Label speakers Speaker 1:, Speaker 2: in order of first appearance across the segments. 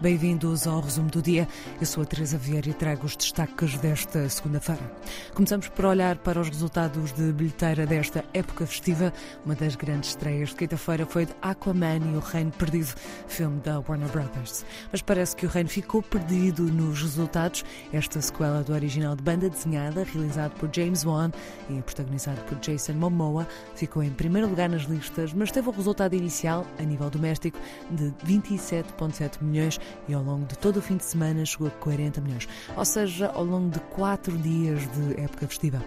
Speaker 1: Bem-vindos ao resumo do dia. Eu sou a Teresa Vieira e trago os destaques desta segunda-feira. Começamos por olhar para os resultados de bilheteira desta época festiva. Uma das grandes estreias de quinta-feira foi de Aquaman e o Reino Perdido, filme da Warner Brothers. Mas parece que o reino ficou perdido nos resultados. Esta sequela do original de banda desenhada, realizado por James Wan e protagonizado por Jason Momoa, ficou em primeiro lugar nas listas, mas teve o resultado inicial, a nível doméstico, de 27,7 milhões e ao longo de todo o fim de semana chegou a 40 milhões, ou seja, ao longo de quatro dias de época festiva.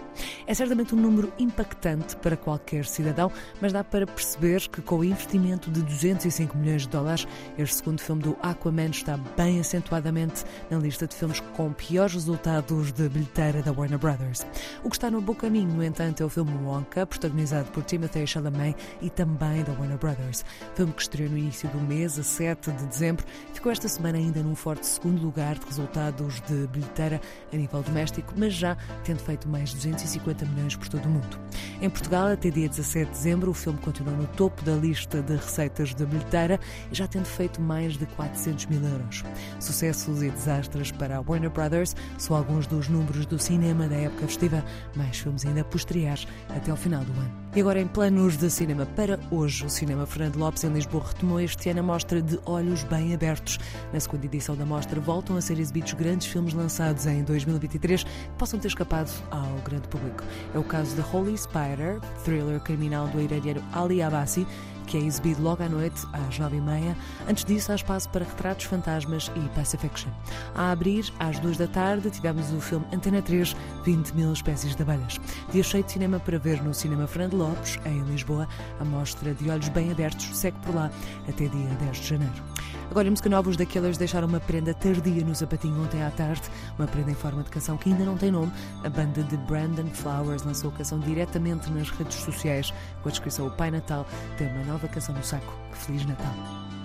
Speaker 1: É certamente um número impactante para qualquer cidadão, mas dá para perceber que com o investimento de 205 milhões de dólares, este segundo filme do Aquaman está bem acentuadamente na lista de filmes com piores resultados de bilheteira da Warner Brothers. O que está no bom caminho, no entanto, é o filme Wonka, protagonizado por Timothée Chalamet e também da Warner Brothers. Filme que estreou no início do mês, a 7 de dezembro, ficou esta semana ainda num forte segundo lugar de resultados de bilheteira a nível doméstico, mas já tendo feito mais de 250 milhões por todo o mundo. Em Portugal, até dia 17 de dezembro, o filme continua no topo da lista de receitas de bilheteira, já tendo feito mais de 400 mil euros. Sucessos e desastres para a Warner Brothers são alguns dos números do cinema da época festiva, mais filmes ainda posteriores até ao final do ano. E agora, em planos de cinema para hoje, o Cinema Fernando Lopes em Lisboa retomou este ano a mostra de Olhos Bem Abertos. Na segunda edição da mostra, voltam a ser exibidos grandes filmes lançados em 2023 que possam ter escapado ao grande público. É o caso de Holy Spider, thriller criminal do iraniano Ali Abassi, que é exibido logo à noite, às nove e meia. Antes disso, há espaço para retratos fantasmas e Pacifiction. A abrir, às duas da tarde, tivemos o filme Antena 3, 20 mil espécies de abelhas. Dia cheio de cinema para ver no Cinema Fernando Lopes, em Lisboa. A mostra de olhos bem abertos segue por lá até dia 10 de janeiro. Agora, em música nova, os Killers deixaram uma prenda tardia no sapatinho ontem à tarde, uma prenda em forma de canção que ainda não tem nome. A banda de Brandon Flowers lançou a canção diretamente nas redes sociais com a descrição O Pai Natal tem uma nova canção no saco. Feliz Natal!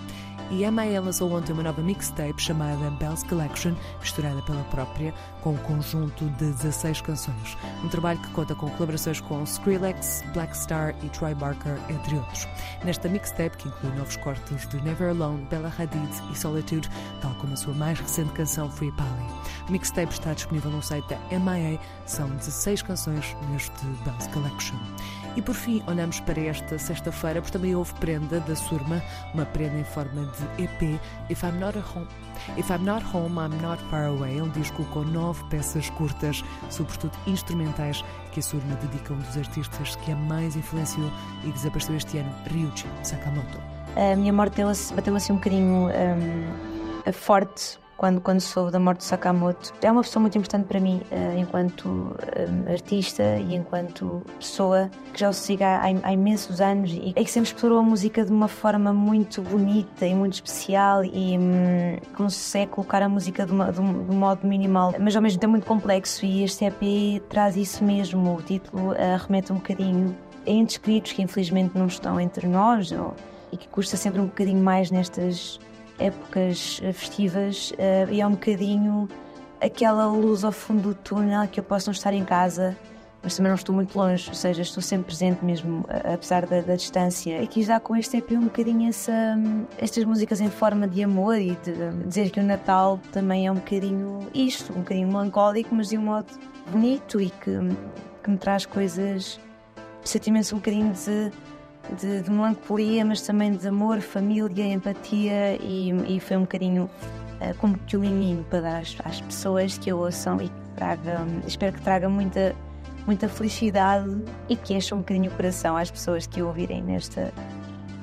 Speaker 1: E a MAE lançou ontem uma nova mixtape chamada Bells Collection, misturada pela própria, com um conjunto de 16 canções. Um trabalho que conta com colaborações com Skrillex, Black Star e Troy Barker, entre outros. Nesta mixtape, que inclui novos cortes de Never Alone, Bella Hadid e Solitude, tal como a sua mais recente canção Free Pally. A mixtape está disponível no site da MIA, são 16 canções neste Bells Collection. E por fim, olhamos para esta sexta-feira, porque também houve prenda da Surma, uma prenda em forma de EP, If I'm Not Home. If I'm Not Home, I'm Not Far Away, é um disco com nove peças curtas, sobretudo instrumentais, que a Surma dedica a um dos artistas que a mais influenciou e desapareceu este ano, Ryuichi Sakamoto.
Speaker 2: A minha morte bateu assim um bocadinho um, forte quando, quando soube da morte de Sakamoto. É uma pessoa muito importante para mim, uh, enquanto um, artista e enquanto pessoa que já o sigo há, há, imensos anos e é que sempre explorou a música de uma forma muito bonita e muito especial e um, consegue colocar a música de, uma, de, um, de, um, modo minimal, mas ao mesmo tempo muito complexo. E este EP traz isso mesmo. O título uh, remete um bocadinho a entes que infelizmente não estão entre nós ou, e que custa sempre um bocadinho mais nestas épocas festivas uh, e é um bocadinho aquela luz ao fundo do túnel que eu posso não estar em casa, mas também não estou muito longe, ou seja, estou sempre presente mesmo, apesar da, da distância. E quis dar com este EP um bocadinho essa, estas músicas em forma de amor e de dizer que o Natal também é um bocadinho isto, um bocadinho melancólico, mas de um modo bonito e que, que me traz coisas, sentimentos um bocadinho de de, de, melancolia, mas também de amor, família, empatia e, e foi um bocadinho uh, como que o menino para dar às, às, pessoas que o ouçam e que traga, espero que traga muita, muita felicidade e que encha um bocadinho o coração às pessoas que o ouvirem nesta,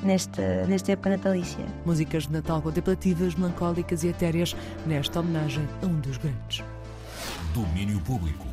Speaker 2: nesta, nesta época natalícia.
Speaker 1: Músicas de Natal contemplativas, melancólicas e etéreas nesta homenagem a um dos grandes.
Speaker 3: Domínio Público.